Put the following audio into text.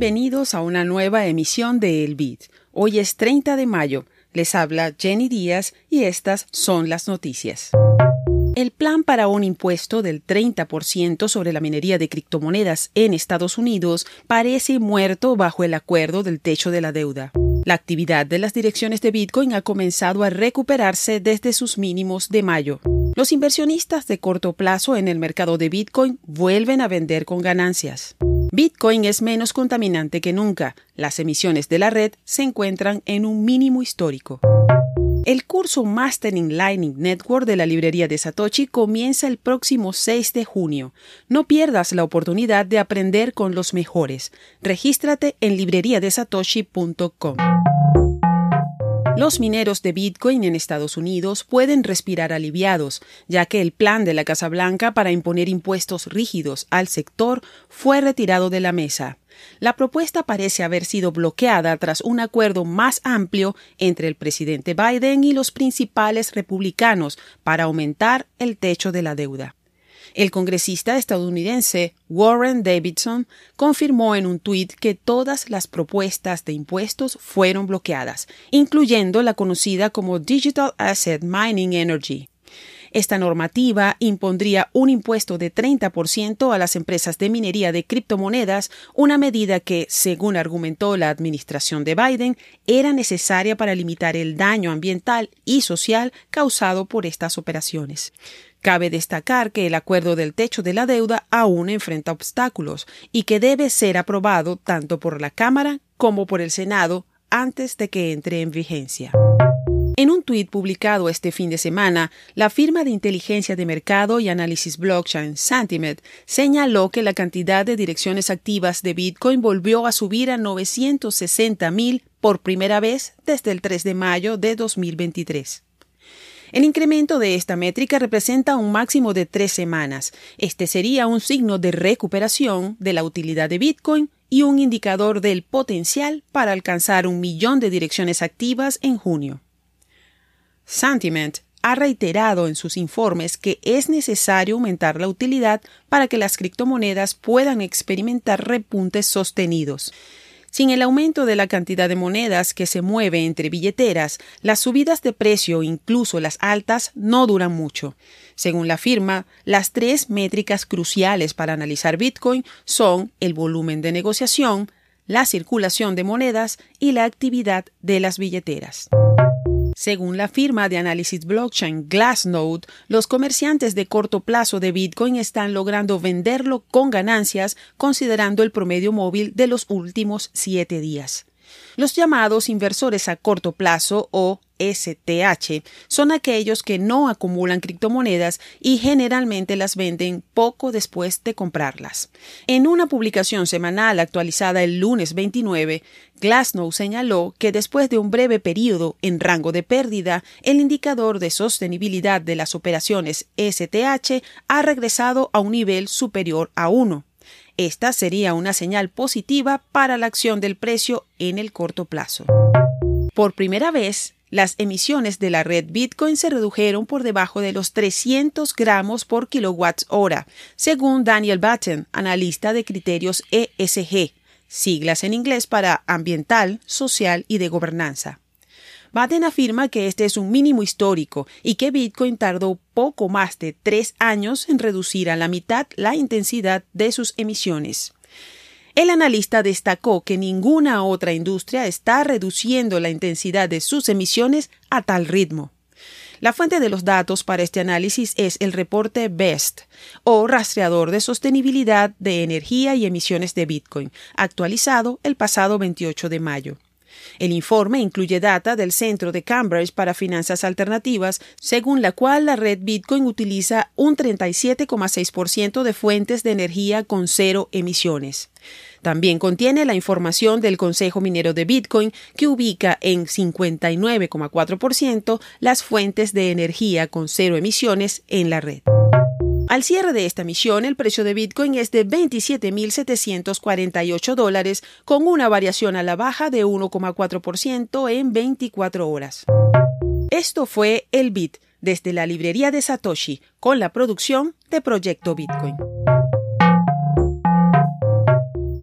Bienvenidos a una nueva emisión de El Bit. Hoy es 30 de mayo. Les habla Jenny Díaz y estas son las noticias. El plan para un impuesto del 30% sobre la minería de criptomonedas en Estados Unidos parece muerto bajo el acuerdo del techo de la deuda. La actividad de las direcciones de Bitcoin ha comenzado a recuperarse desde sus mínimos de mayo. Los inversionistas de corto plazo en el mercado de Bitcoin vuelven a vender con ganancias. Bitcoin es menos contaminante que nunca. Las emisiones de la red se encuentran en un mínimo histórico. El curso Mastering Lightning Network de la librería de Satoshi comienza el próximo 6 de junio. No pierdas la oportunidad de aprender con los mejores. Regístrate en libreriadesatoshi.com. Los mineros de Bitcoin en Estados Unidos pueden respirar aliviados, ya que el plan de la Casa Blanca para imponer impuestos rígidos al sector fue retirado de la mesa. La propuesta parece haber sido bloqueada tras un acuerdo más amplio entre el presidente Biden y los principales republicanos para aumentar el techo de la deuda. El congresista estadounidense Warren Davidson confirmó en un tuit que todas las propuestas de impuestos fueron bloqueadas, incluyendo la conocida como Digital Asset Mining Energy. Esta normativa impondría un impuesto de 30% a las empresas de minería de criptomonedas, una medida que, según argumentó la administración de Biden, era necesaria para limitar el daño ambiental y social causado por estas operaciones. Cabe destacar que el acuerdo del techo de la deuda aún enfrenta obstáculos y que debe ser aprobado tanto por la Cámara como por el Senado antes de que entre en vigencia. En un tuit publicado este fin de semana, la firma de inteligencia de mercado y análisis blockchain Santiment señaló que la cantidad de direcciones activas de Bitcoin volvió a subir a 960.000 por primera vez desde el 3 de mayo de 2023. El incremento de esta métrica representa un máximo de tres semanas. Este sería un signo de recuperación de la utilidad de Bitcoin y un indicador del potencial para alcanzar un millón de direcciones activas en junio. Sentiment ha reiterado en sus informes que es necesario aumentar la utilidad para que las criptomonedas puedan experimentar repuntes sostenidos. Sin el aumento de la cantidad de monedas que se mueve entre billeteras, las subidas de precio, incluso las altas, no duran mucho. Según la firma, las tres métricas cruciales para analizar Bitcoin son el volumen de negociación, la circulación de monedas y la actividad de las billeteras. Según la firma de análisis blockchain Glassnode, los comerciantes de corto plazo de Bitcoin están logrando venderlo con ganancias considerando el promedio móvil de los últimos siete días. Los llamados inversores a corto plazo o STH son aquellos que no acumulan criptomonedas y generalmente las venden poco después de comprarlas. En una publicación semanal actualizada el lunes 29, Glassnow señaló que después de un breve periodo en rango de pérdida, el indicador de sostenibilidad de las operaciones STH ha regresado a un nivel superior a 1. Esta sería una señal positiva para la acción del precio en el corto plazo. Por primera vez, las emisiones de la red Bitcoin se redujeron por debajo de los 300 gramos por kilowatt hora, según Daniel Batten, analista de criterios ESG, siglas en inglés para ambiental, social y de gobernanza. Batten afirma que este es un mínimo histórico y que Bitcoin tardó poco más de tres años en reducir a la mitad la intensidad de sus emisiones. El analista destacó que ninguna otra industria está reduciendo la intensidad de sus emisiones a tal ritmo. La fuente de los datos para este análisis es el reporte BEST, o rastreador de sostenibilidad de energía y emisiones de Bitcoin, actualizado el pasado 28 de mayo. El informe incluye data del Centro de Cambridge para Finanzas Alternativas, según la cual la red Bitcoin utiliza un 37,6% de fuentes de energía con cero emisiones. También contiene la información del Consejo Minero de Bitcoin, que ubica en 59,4% las fuentes de energía con cero emisiones en la red. Al cierre de esta misión, el precio de Bitcoin es de 27.748 dólares, con una variación a la baja de 1,4% en 24 horas. Esto fue el Bit desde la librería de Satoshi, con la producción de Proyecto Bitcoin.